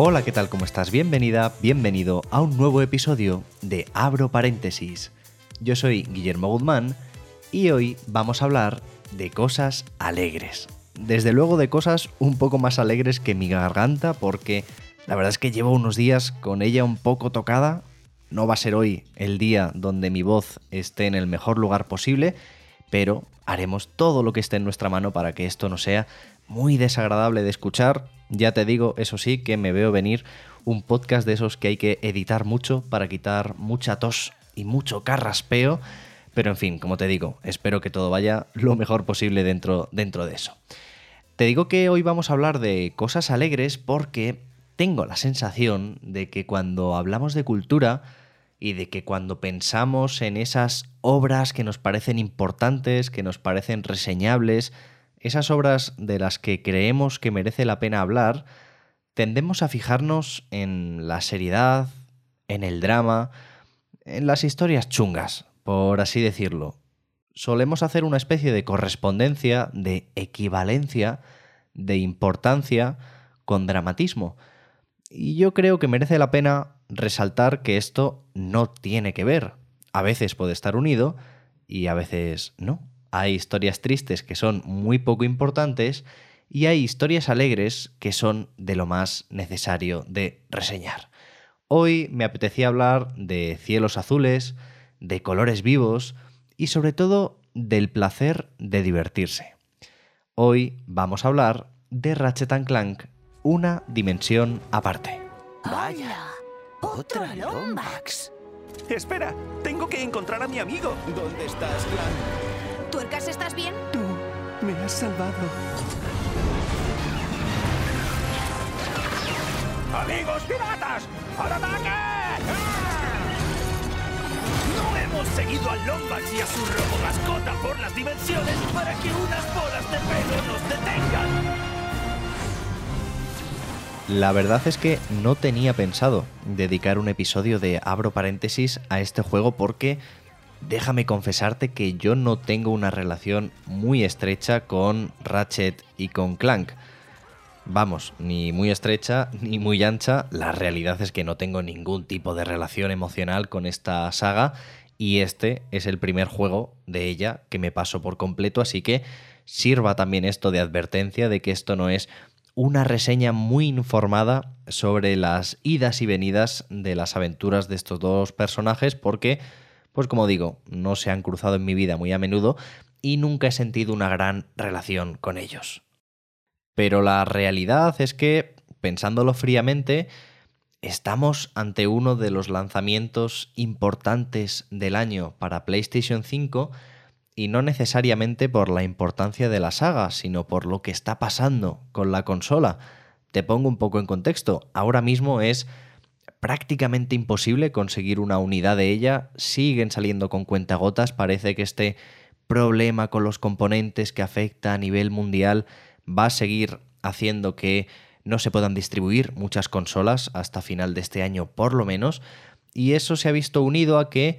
Hola, ¿qué tal? ¿Cómo estás? Bienvenida, bienvenido a un nuevo episodio de Abro Paréntesis. Yo soy Guillermo Guzmán y hoy vamos a hablar de cosas alegres. Desde luego de cosas un poco más alegres que mi garganta porque la verdad es que llevo unos días con ella un poco tocada. No va a ser hoy el día donde mi voz esté en el mejor lugar posible, pero haremos todo lo que esté en nuestra mano para que esto no sea muy desagradable de escuchar. Ya te digo, eso sí, que me veo venir un podcast de esos que hay que editar mucho para quitar mucha tos y mucho carraspeo. Pero en fin, como te digo, espero que todo vaya lo mejor posible dentro, dentro de eso. Te digo que hoy vamos a hablar de cosas alegres porque tengo la sensación de que cuando hablamos de cultura y de que cuando pensamos en esas obras que nos parecen importantes, que nos parecen reseñables, esas obras de las que creemos que merece la pena hablar, tendemos a fijarnos en la seriedad, en el drama, en las historias chungas, por así decirlo. Solemos hacer una especie de correspondencia, de equivalencia, de importancia con dramatismo. Y yo creo que merece la pena resaltar que esto no tiene que ver. A veces puede estar unido y a veces no. Hay historias tristes que son muy poco importantes y hay historias alegres que son de lo más necesario de reseñar. Hoy me apetecía hablar de cielos azules, de colores vivos y sobre todo del placer de divertirse. Hoy vamos a hablar de Ratchet & Clank, una dimensión aparte. Vaya, otra Lombax. Espera, tengo que encontrar a mi amigo. ¿Dónde estás, Clan? ¿Tuercas estás bien? Tú me has salvado. ¡Amigos piratas! ¡Al ataque! No hemos seguido al Lombax y a su robo mascota por las dimensiones para que unas bolas de pelo nos detengan. La verdad es que no tenía pensado dedicar un episodio de abro paréntesis a este juego porque déjame confesarte que yo no tengo una relación muy estrecha con Ratchet y con Clank. Vamos, ni muy estrecha ni muy ancha, la realidad es que no tengo ningún tipo de relación emocional con esta saga y este es el primer juego de ella que me paso por completo, así que sirva también esto de advertencia de que esto no es una reseña muy informada sobre las idas y venidas de las aventuras de estos dos personajes porque, pues como digo, no se han cruzado en mi vida muy a menudo y nunca he sentido una gran relación con ellos. Pero la realidad es que, pensándolo fríamente, estamos ante uno de los lanzamientos importantes del año para PlayStation 5 y no necesariamente por la importancia de la saga, sino por lo que está pasando con la consola. Te pongo un poco en contexto. Ahora mismo es prácticamente imposible conseguir una unidad de ella. Siguen saliendo con cuentagotas. Parece que este problema con los componentes que afecta a nivel mundial va a seguir haciendo que no se puedan distribuir muchas consolas hasta final de este año por lo menos. Y eso se ha visto unido a que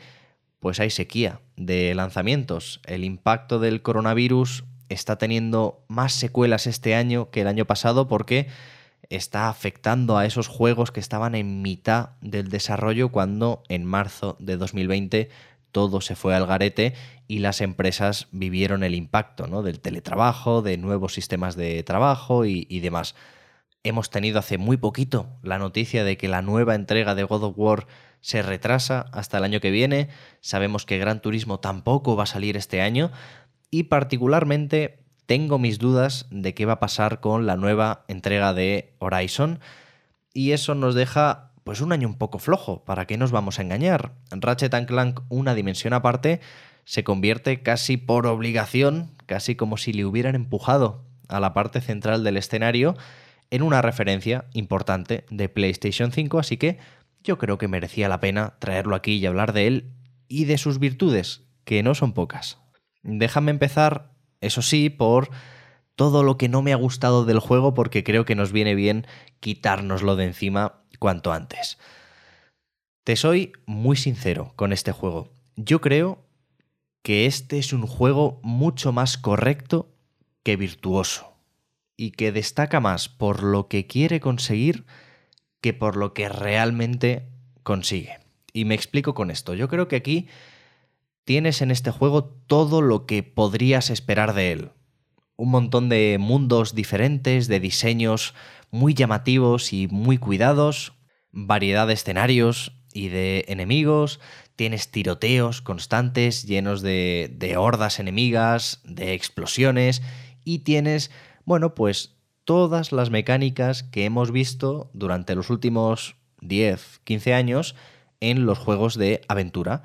pues hay sequía de lanzamientos. El impacto del coronavirus está teniendo más secuelas este año que el año pasado porque está afectando a esos juegos que estaban en mitad del desarrollo cuando en marzo de 2020 todo se fue al garete y las empresas vivieron el impacto ¿no? del teletrabajo, de nuevos sistemas de trabajo y, y demás. Hemos tenido hace muy poquito la noticia de que la nueva entrega de God of War se retrasa hasta el año que viene. Sabemos que Gran Turismo tampoco va a salir este año. Y particularmente tengo mis dudas de qué va a pasar con la nueva entrega de Horizon. Y eso nos deja pues un año un poco flojo, ¿para qué nos vamos a engañar? Ratchet Clank, una dimensión aparte, se convierte casi por obligación, casi como si le hubieran empujado a la parte central del escenario, en una referencia importante de PlayStation 5, así que yo creo que merecía la pena traerlo aquí y hablar de él y de sus virtudes, que no son pocas. Déjame empezar, eso sí, por todo lo que no me ha gustado del juego porque creo que nos viene bien quitárnoslo de encima cuanto antes. Te soy muy sincero con este juego. Yo creo que este es un juego mucho más correcto que virtuoso y que destaca más por lo que quiere conseguir que por lo que realmente consigue. Y me explico con esto. Yo creo que aquí tienes en este juego todo lo que podrías esperar de él. Un montón de mundos diferentes, de diseños muy llamativos y muy cuidados, variedad de escenarios y de enemigos, tienes tiroteos constantes llenos de, de hordas enemigas, de explosiones y tienes, bueno, pues todas las mecánicas que hemos visto durante los últimos 10, 15 años en los juegos de aventura.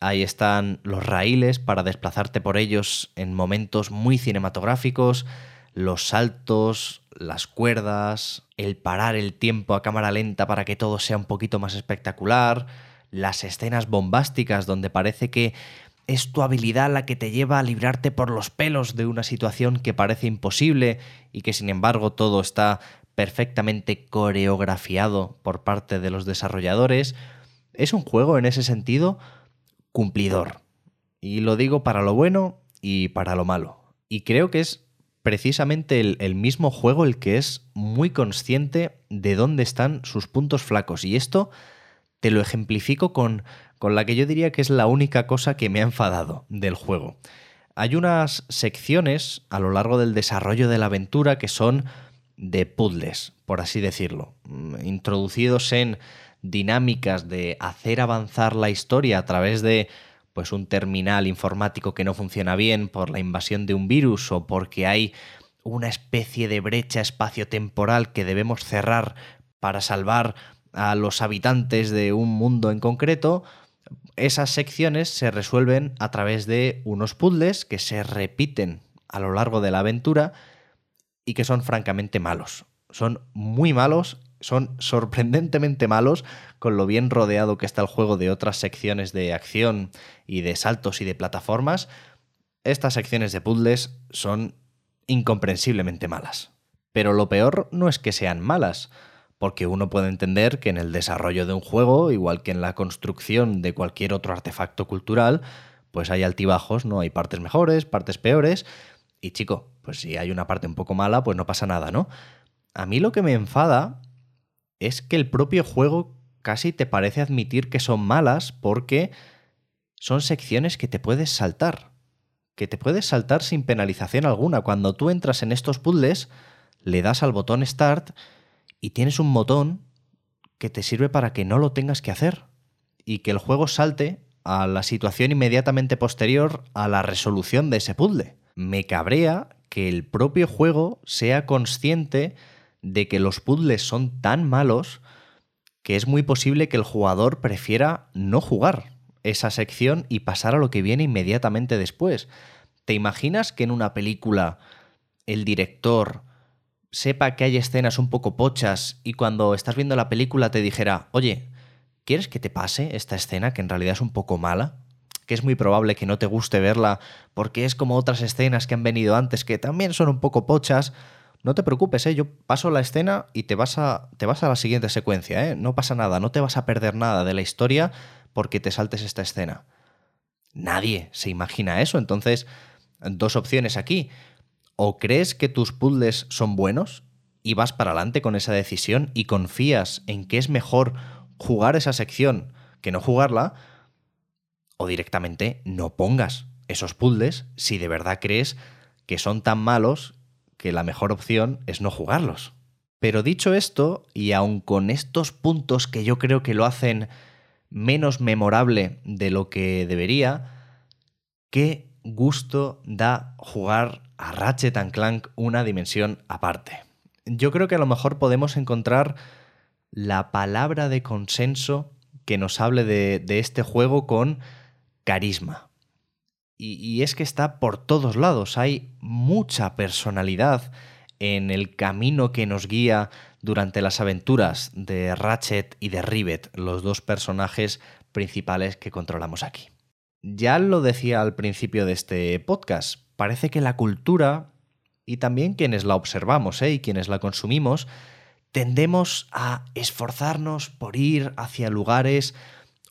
Ahí están los raíles para desplazarte por ellos en momentos muy cinematográficos, los saltos, las cuerdas, el parar el tiempo a cámara lenta para que todo sea un poquito más espectacular, las escenas bombásticas donde parece que es tu habilidad la que te lleva a librarte por los pelos de una situación que parece imposible y que sin embargo todo está perfectamente coreografiado por parte de los desarrolladores. Es un juego en ese sentido cumplidor. Y lo digo para lo bueno y para lo malo. Y creo que es precisamente el, mismo juego el que es muy consciente de dónde están sus puntos flacos. Y esto te lo ejemplifico con con la que yo diría que es la única cosa que me ha enfadado del juego. Hay unas secciones a lo largo del desarrollo de la aventura que son de puzzles, por así decirlo, mm, introducidos en dinámicas de hacer avanzar la historia a través de pues un terminal informático que no funciona bien por la invasión de un virus o porque hay una especie de brecha espaciotemporal que debemos cerrar para salvar a los habitantes de un mundo en concreto, esas secciones se resuelven a través de unos puzzles que se repiten a lo largo de la aventura y que son francamente malos. Son muy malos, son sorprendentemente malos con lo bien rodeado que está el juego de otras secciones de acción y de saltos y de plataformas. Estas secciones de puzzles son incomprensiblemente malas. Pero lo peor no es que sean malas, porque uno puede entender que en el desarrollo de un juego, igual que en la construcción de cualquier otro artefacto cultural, pues hay altibajos, ¿no? Hay partes mejores, partes peores, y chico, pues si hay una parte un poco mala, pues no pasa nada, ¿no? A mí lo que me enfada es que el propio juego casi te parece admitir que son malas porque son secciones que te puedes saltar, que te puedes saltar sin penalización alguna. Cuando tú entras en estos puzzles, le das al botón Start y tienes un botón que te sirve para que no lo tengas que hacer y que el juego salte a la situación inmediatamente posterior a la resolución de ese puzzle. Me cabrea que el propio juego sea consciente de que los puzzles son tan malos que es muy posible que el jugador prefiera no jugar esa sección y pasar a lo que viene inmediatamente después. ¿Te imaginas que en una película el director sepa que hay escenas un poco pochas y cuando estás viendo la película te dijera, oye, ¿quieres que te pase esta escena que en realidad es un poco mala? Que es muy probable que no te guste verla porque es como otras escenas que han venido antes que también son un poco pochas. No te preocupes, ¿eh? yo paso la escena y te vas, a, te vas a la siguiente secuencia, ¿eh? no pasa nada, no te vas a perder nada de la historia porque te saltes esta escena. Nadie se imagina eso, entonces dos opciones aquí o crees que tus puzzles son buenos y vas para adelante con esa decisión y confías en que es mejor jugar esa sección que no jugarla, o directamente no pongas esos puzzles si de verdad crees que son tan malos que la mejor opción es no jugarlos. Pero dicho esto, y aun con estos puntos que yo creo que lo hacen menos memorable de lo que debería, qué gusto da jugar a Ratchet Clank una dimensión aparte. Yo creo que a lo mejor podemos encontrar la palabra de consenso que nos hable de, de este juego con carisma. Y, es que está por todos lados, hay mucha personalidad en el camino que nos guía durante las aventuras de Ratchet y de Rivet, los dos personajes principales que controlamos aquí. Ya lo decía al principio de este podcast, parece que la cultura, y también quienes la observamos ¿eh? y quienes la consumimos, tendemos a esforzarnos por ir hacia lugares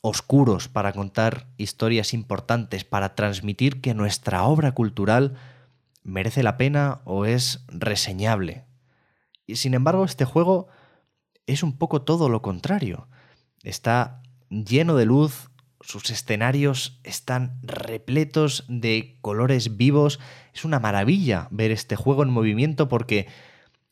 oscuros para contar historias importantes, para transmitir que nuestra obra cultural merece la pena o es reseñable. Y sin embargo, este juego es un poco todo lo contrario. Está lleno de luz, sus escenarios están repletos de colores vivos. Es una maravilla ver este juego en movimiento porque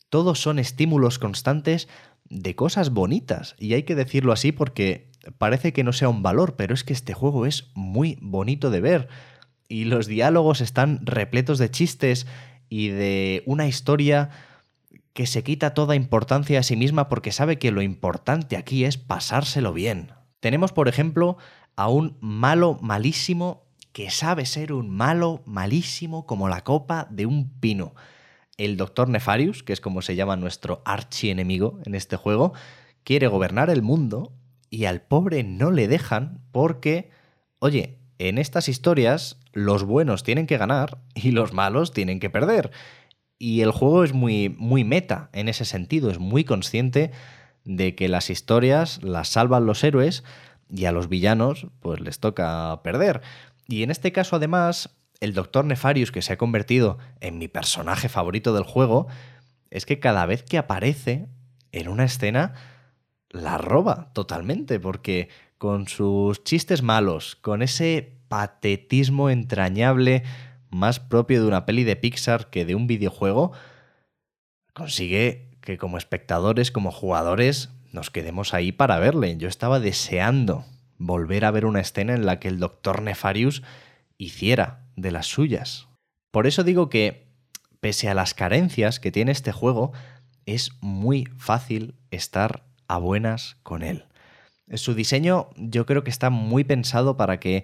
todos son estímulos constantes de cosas bonitas. Y hay que decirlo así porque parece que no sea un valor, pero es que este juego es muy bonito de ver. Y los diálogos están repletos de chistes y de una historia que se quita toda importancia a sí misma porque sabe que lo importante aquí es pasárselo bien. Tenemos, por ejemplo, a un malo malísimo que sabe ser un malo malísimo como la copa de un pino. El doctor Nefarius, que es como se llama nuestro archienemigo en este juego, quiere gobernar el mundo y al pobre no le dejan porque, oye, en estas historias los buenos tienen que ganar y los malos tienen que perder. Y el juego es muy, muy meta en ese sentido, es muy consciente de que las historias las salvan los héroes y a los villanos pues les toca perder. Y en este caso además, el Doctor Nefarius, que se ha convertido en mi personaje favorito del juego, es que cada vez que aparece en una escena, la roba totalmente, porque con sus chistes malos, con ese patetismo entrañable más propio de una peli de Pixar que de un videojuego, consigue que como espectadores, como jugadores, nos quedemos ahí para verle. Yo estaba deseando volver a ver una escena en la que el doctor Nefarius hiciera de las suyas. Por eso digo que, pese a las carencias que tiene este juego, es muy fácil estar a buenas con él. Su diseño yo creo que está muy pensado para que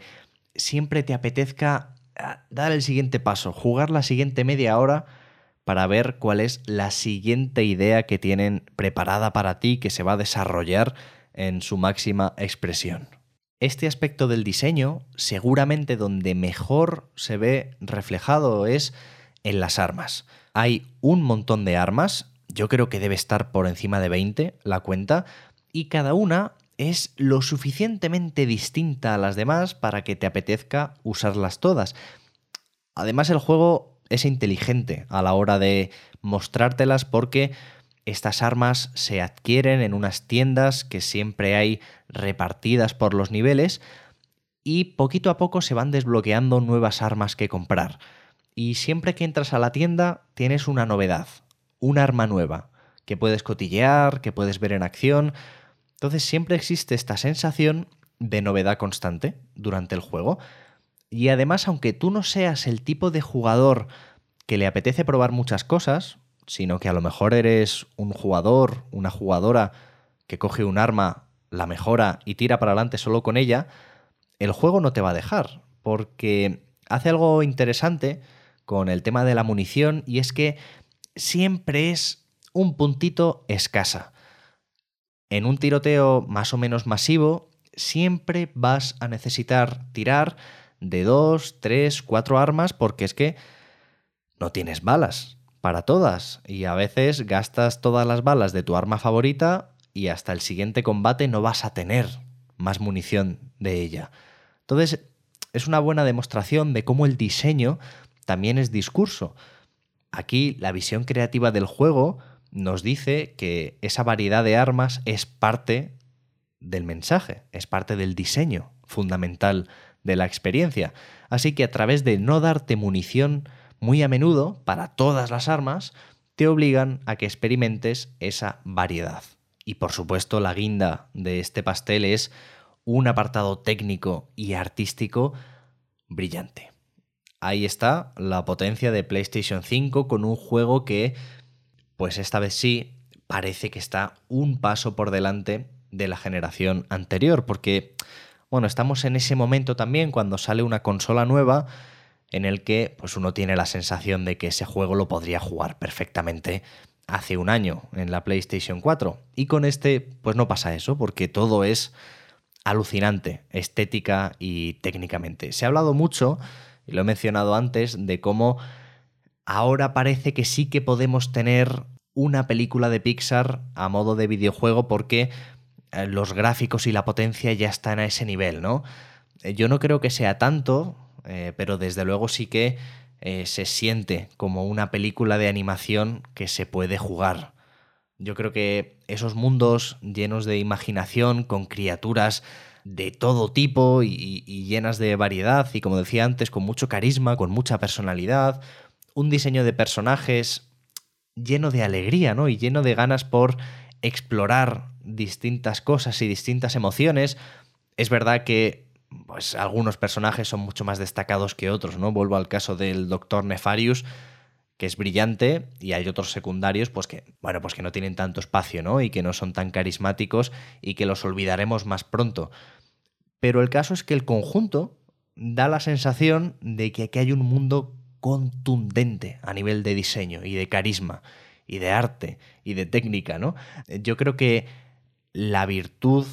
siempre te apetezca ah, dar el siguiente paso, jugar la siguiente media hora para ver cuál es la siguiente idea que tienen preparada para ti que se va a desarrollar en su máxima expresión. Este aspecto del diseño seguramente donde mejor se ve reflejado es en las armas. Hay un montón de armas, yo creo que debe estar por encima de 20 la cuenta, y cada una es lo suficientemente distinta a las demás para que te apetezca usarlas todas. Además el juego es inteligente a la hora de mostrártelas porque estas armas se adquieren en unas tiendas que siempre hay repartidas por los niveles y poquito a poco se van desbloqueando nuevas armas que comprar. Y siempre que entras a la tienda tienes una novedad, un arma nueva, que puedes cotillear, que puedes ver en acción, entonces siempre existe esta sensación de novedad constante durante el juego. Y además, aunque tú no seas el tipo de jugador que le apetece probar muchas cosas, sino que a lo mejor eres un jugador, una jugadora que coge un arma, la mejora y tira para adelante solo con ella, el juego no te va a dejar, porque hace algo interesante con el tema de la munición y es que siempre es un puntito escasa en un tiroteo más o menos masivo, siempre vas a necesitar tirar de dos, tres, cuatro armas porque es que no tienes balas para todas y a veces gastas todas las balas de tu arma favorita y hasta el siguiente combate no vas a tener más munición de ella. Entonces, es una buena demostración de cómo el diseño también es discurso. Aquí la visión creativa del juego nos dice que esa variedad de armas es parte del mensaje, es parte del diseño fundamental de la experiencia. Así que a través de no darte munición muy a menudo para todas las armas, te obligan a que experimentes esa variedad. Y por supuesto la guinda de este pastel es un apartado técnico y artístico brillante. Ahí está la potencia de PlayStation 5 con un juego que pues esta vez sí parece que está un paso por delante de la generación anterior, porque, bueno, estamos en ese momento también cuando sale una consola nueva en el que pues uno tiene la sensación de que ese juego lo podría jugar perfectamente hace un año en la PlayStation 4. Y con este pues no pasa eso, porque todo es alucinante, estética y técnicamente. Se ha hablado mucho, y lo he mencionado antes, de cómo ahora parece que sí que podemos tener una película de Pixar a modo de videojuego porque eh, los gráficos y la potencia ya están a ese nivel, ¿no? Eh, yo no creo que sea tanto, eh, pero desde luego sí que se siente como una película de animación que se puede jugar. Yo creo que esos mundos llenos de imaginación, con criaturas de todo tipo y, llenas de variedad y como decía antes, con mucho carisma, con mucha personalidad, un diseño de personajes lleno de alegría, ¿no? Y lleno de ganas por explorar distintas cosas y distintas emociones. Es verdad que pues, algunos personajes son mucho más destacados que otros, ¿no? Vuelvo al caso del Doctor Nefarius, que es brillante, y hay otros secundarios, pues que, bueno, pues que no tienen tanto espacio, ¿no? Y que no son tan carismáticos y que los olvidaremos más pronto. Pero el caso es que el conjunto da la sensación de que aquí hay un mundo contundente a nivel de diseño y de carisma y de arte y de técnica, ¿no? Yo creo que la virtud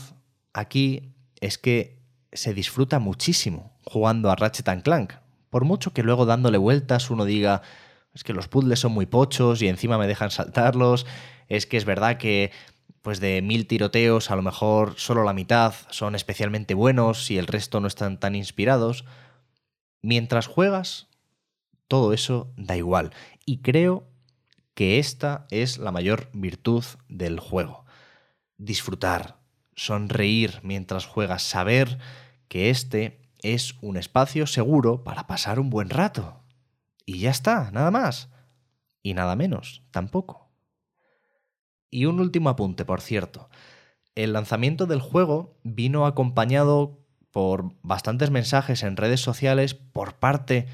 aquí es que se disfruta muchísimo jugando a Ratchet Clank. Por mucho que luego dándole vueltas uno diga, es que los puzzles son muy pochos y encima me dejan saltarlos, es que es verdad que pues de mil tiroteos a lo mejor solo la mitad son especialmente buenos y el resto no están tan inspirados. Mientras juegas, todo eso da igual. Y creo que esta es la mayor virtud del juego. Disfrutar, sonreír mientras juegas, saber que este es un espacio seguro para pasar un buen rato. Y ya está, nada más. Y nada menos, tampoco. Y un último apunte, por cierto. El lanzamiento del juego vino acompañado por bastantes mensajes en redes sociales por parte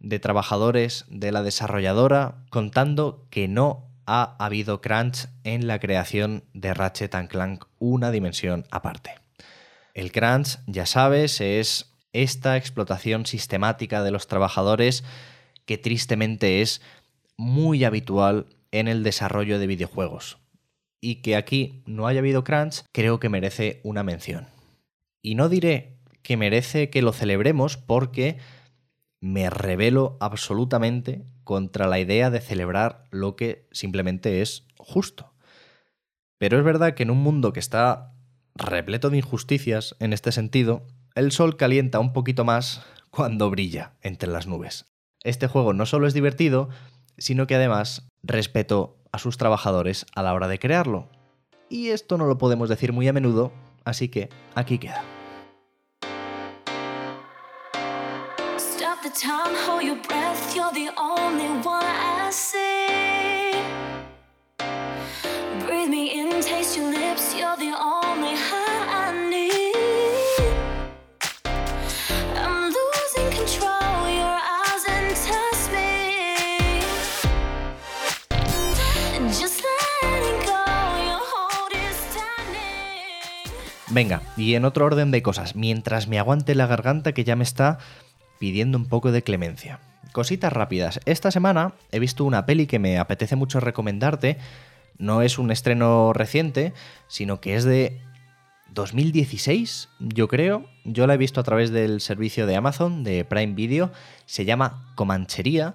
de trabajadores de la desarrolladora contando que no ha habido crunch en la creación de Ratchet Clank una dimensión aparte. El crunch, ya sabes, es esta explotación sistemática de los trabajadores que tristemente es muy habitual en el desarrollo de videojuegos. Y que aquí no haya habido crunch creo que merece una mención. Y no diré que merece que lo celebremos porque me revelo absolutamente contra la idea de celebrar lo que simplemente es justo. Pero es verdad que en un mundo que está repleto de injusticias en este sentido, el sol calienta un poquito más cuando brilla entre las nubes. Este juego no solo es divertido, sino que además respeto a sus trabajadores a la hora de crearlo. Y esto no lo podemos decir muy a menudo, así que aquí queda. Venga, y en otro orden de cosas, mientras me aguante la garganta que ya me está pidiendo un poco de clemencia. Cositas rápidas. Esta semana he visto una peli que me apetece mucho recomendarte. No es un estreno reciente, sino que es de 2016, yo creo. Yo la he visto a través del servicio de Amazon, de Prime Video. Se llama Comanchería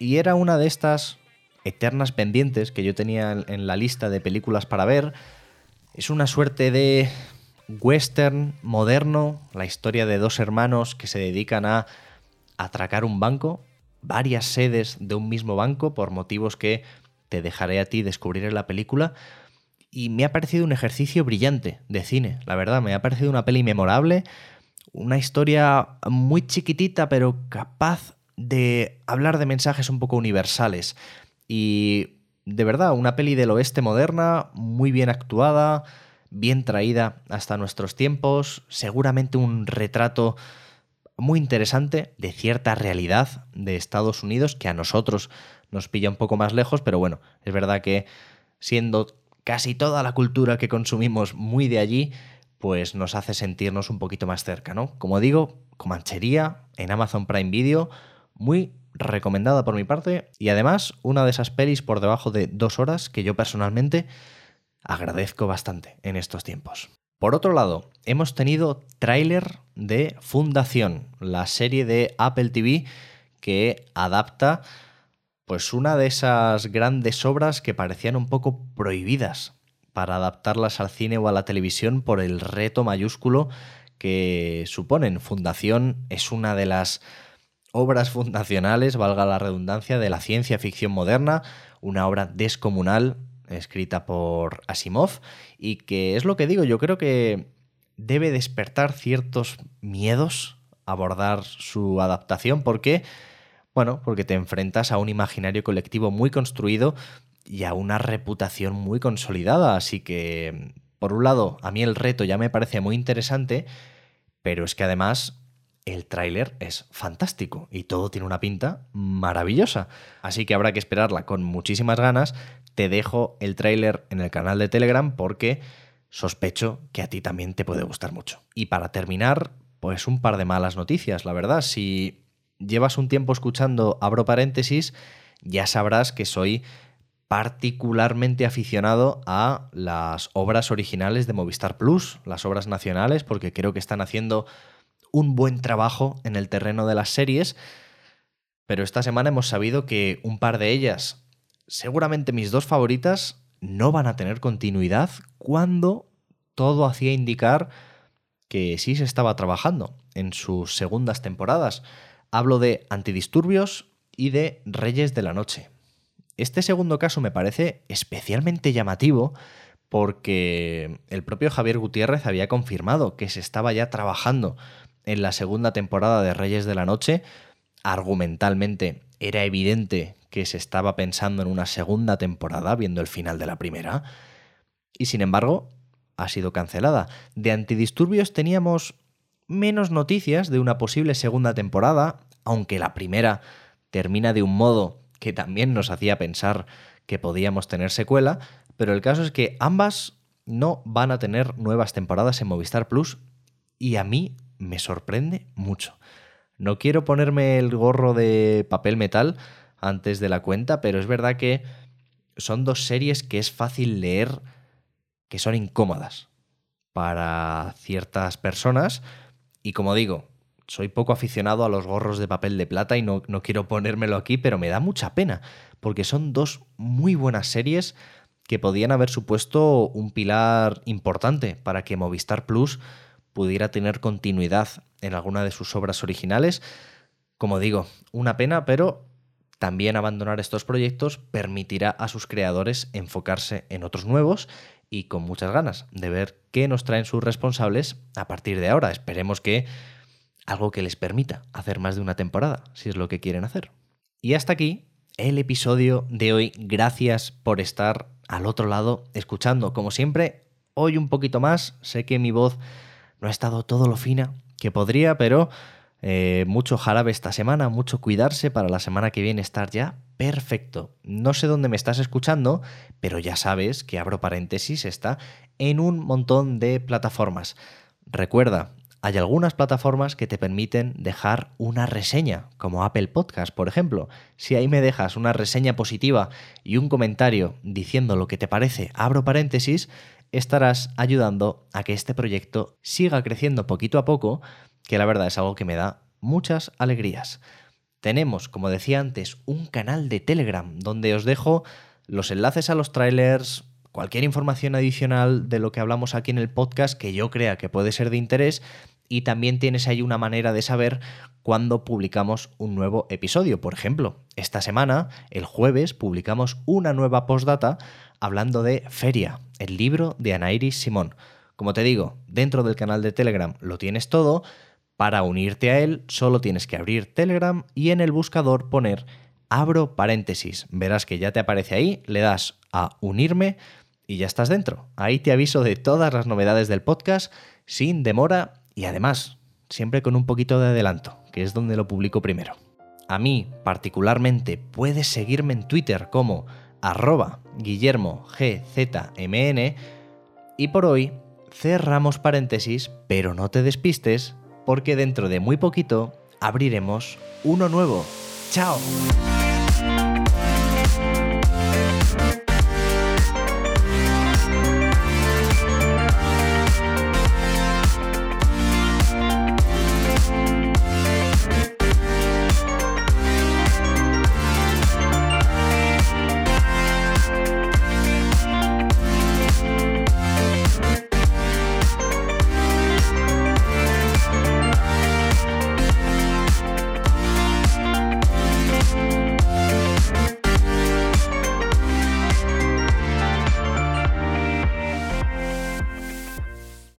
y era una de estas eternas pendientes que yo tenía en la lista de películas para ver. Es una suerte de western moderno, la historia de dos hermanos que se dedican a atracar un banco, varias sedes de un mismo banco por motivos que te dejaré a ti descubrir en la película. Y me ha parecido un ejercicio brillante de cine, la verdad, me ha parecido una peli memorable, una historia muy chiquitita pero capaz de hablar de mensajes un poco universales. Y de verdad, una peli del oeste moderna, muy bien actuada, bien traída hasta nuestros tiempos, seguramente un retrato muy interesante de cierta realidad de Estados Unidos que a nosotros nos pilla un poco más lejos, pero bueno, es verdad que siendo casi toda la cultura que consumimos muy de allí, pues nos hace sentirnos un poquito más cerca, ¿no? Como digo, Comanchería en Amazon Prime Video, muy recomendada por mi parte y además una de esas pelis por debajo de dos horas que yo personalmente agradezco bastante en estos tiempos. Por otro lado, hemos tenido tráiler de Fundación, la serie de Apple TV que adapta pues una de esas grandes obras que parecían un poco prohibidas para adaptarlas al cine o a la televisión por el reto mayúsculo que suponen. Fundación es una de las obras fundacionales, valga la redundancia, de la ciencia ficción moderna, una obra descomunal escrita por Asimov y que es lo que digo, yo creo que debe despertar ciertos miedos abordar su adaptación. Porque bueno, porque te enfrentas a un imaginario colectivo muy construido y a una reputación muy consolidada, así que por un lado, a mí el reto ya me parece muy interesante, pero es que además el tráiler es fantástico y todo tiene una pinta maravillosa. Así que habrá que esperarla con muchísimas ganas. Te dejo el tráiler en el canal de Telegram porque sospecho que a ti también te puede gustar mucho. Y para terminar, pues un par de malas noticias, la verdad. Si llevas un tiempo escuchando, abro paréntesis, ya sabrás que soy particularmente aficionado a las obras originales de Movistar Plus, las obras nacionales, porque creo que están haciendo un buen trabajo en el terreno de las series, pero esta semana hemos sabido que un par de ellas, seguramente mis dos favoritas, no van a tener continuidad cuando todo hacía indicar que sí se estaba trabajando en sus segundas temporadas. Hablo de Antidisturbios y de Reyes de la Noche. Este segundo caso me parece especialmente llamativo porque el propio Javier Gutiérrez había confirmado que se estaba ya trabajando en la segunda temporada de Reyes de la Noche, argumentalmente era evidente que se estaba pensando en una segunda temporada, viendo el final de la primera, y sin embargo ha sido cancelada. De antidisturbios teníamos menos noticias de una posible segunda temporada, aunque la primera termina de un modo que también nos hacía pensar que podíamos tener secuela, pero el caso es que ambas no van a tener nuevas temporadas en Movistar Plus y a mí me sorprende mucho. No quiero ponerme el gorro de papel metal antes de la cuenta, pero es verdad que son dos series que es fácil leer que son incómodas para ciertas personas y como digo, soy poco aficionado a los gorros de papel de plata y no, no quiero ponérmelo aquí, pero me da mucha pena porque son dos muy buenas series que podían haber supuesto un pilar importante para que Movistar Plus pudiera tener continuidad en alguna de sus obras originales. Como digo, una pena, pero también abandonar estos proyectos permitirá a sus creadores enfocarse en otros nuevos y con muchas ganas de ver qué nos traen sus responsables a partir de ahora. Esperemos que algo que les permita hacer más de una temporada, si es lo que quieren hacer. Y hasta aquí el episodio de hoy. Gracias por estar al otro lado escuchando. Como siempre, hoy un poquito más. Sé que mi voz no ha estado todo lo fina que podría, pero eh, mucho jarabe esta semana, mucho cuidarse para la semana que viene estar ya perfecto. No sé dónde me estás escuchando, pero ya sabes que abro paréntesis, está en un montón de plataformas. Recuerda, hay algunas plataformas que te permiten dejar una reseña, como Apple Podcast, por ejemplo. Si ahí me dejas una reseña positiva y un comentario diciendo lo que te parece, abro paréntesis, estarás ayudando a que este proyecto siga creciendo poquito a poco, que la verdad es algo que me da muchas alegrías. Tenemos, como decía antes, un canal de Telegram donde os dejo los enlaces a los trailers, cualquier información adicional de lo que hablamos aquí en el podcast que yo crea que puede ser de interés y también tienes ahí una manera de saber cuándo publicamos un nuevo episodio. Por ejemplo, esta semana, el jueves, publicamos una nueva postdata hablando de Feria, el libro de Anairis Simón. Como te digo, dentro del canal de Telegram lo tienes todo. Para unirte a él, solo tienes que abrir Telegram y en el buscador poner abro paréntesis. Verás que ya te aparece ahí, le das a unirme y ya estás dentro. Ahí te aviso de todas las novedades del podcast sin demora y además siempre con un poquito de adelanto, que es donde lo publico primero. A mí, particularmente, puedes seguirme en Twitter como arroba Guillermo GZMN y por hoy cerramos paréntesis, pero no te despistes porque dentro de muy poquito abriremos uno nuevo. ¡Chao!